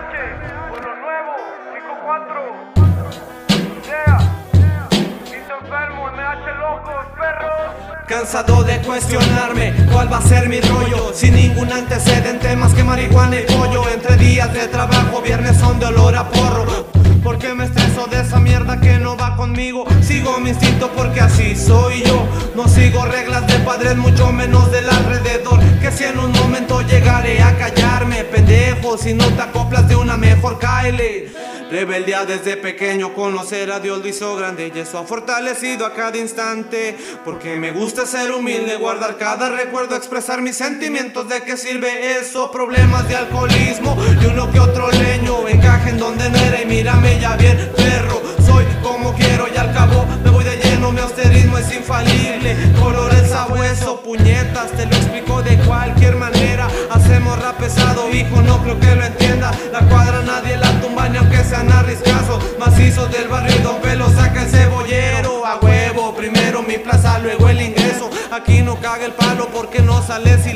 Por lo nuevo, Chico 4. Yeah. Quinto enfermo, MH locos, perros. Cansado de cuestionarme cuál va a ser mi rollo Sin ningún antecedente más que marihuana y pollo Entre días de trabajo, viernes son de olor a porro Porque me estreso de esa mierda que no va conmigo Sigo mi instinto porque así soy yo No sigo reglas de padres, mucho menos del alrededor Pendejo, si no te acoplas de una mejor Kylie Rebeldía desde pequeño, conocer a Dios lo hizo grande y eso ha fortalecido a cada instante. Porque me gusta ser humilde, guardar cada recuerdo, expresar mis sentimientos. ¿De qué sirve eso? Problemas de alcoholismo y uno que otro leño. Encaje en donde no era y mírame ya bien, perro. Soy como quiero y al cabo me voy de lleno. Mi austerismo es infalible. Color el sabueso, puñetas, te lo explico de cualquier manera. Creo que lo entienda. La cuadra nadie la tumba ni aunque sean arriscazos. Macizos del barrio y Don saca el cebollero. A huevo, primero mi plaza, luego el ingreso. Aquí no caga el palo porque no sales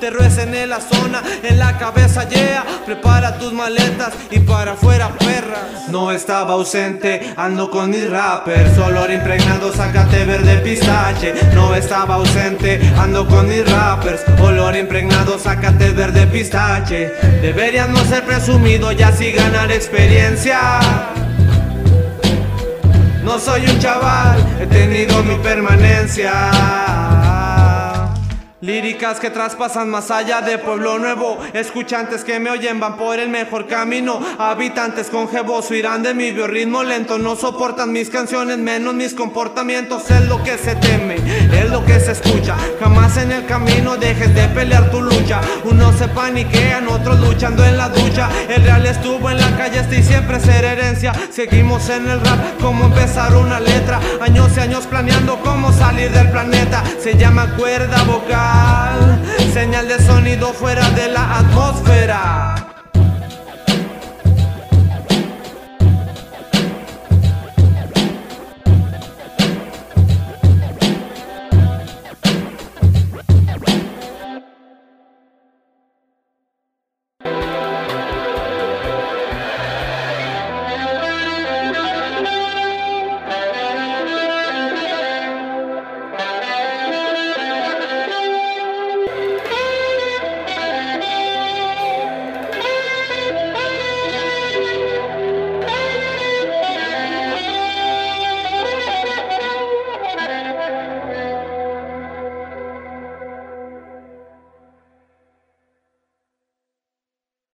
Te ruecen en la zona, en la cabeza, yeah. Prepara tus maletas y para afuera, perra. No estaba ausente, ando con mis rappers. Olor impregnado, sácate verde pistache. No estaba ausente, ando con mis rappers. Olor impregnado, sácate verde pistache. Deberías no ser presumido, ya sí ganar experiencia. No soy un chaval, he tenido mi permanencia. Líricas que traspasan más allá de Pueblo Nuevo. Escuchantes que me oyen van por el mejor camino. Habitantes con jeboso irán de mi biorritmo lento. No soportan mis canciones, menos mis comportamientos. Es lo que se teme, es lo que se escucha. Jamás en el camino dejes de pelear tu lucha. Unos se paniquean, otros luchando en la ducha. El real estuvo en la calle, este y siempre ser herencia. Seguimos en el rap, como empezar una letra. Años y años planeando cómo salir del planeta. Se llama cuerda vocal, señal de sonido fuera de la atmósfera.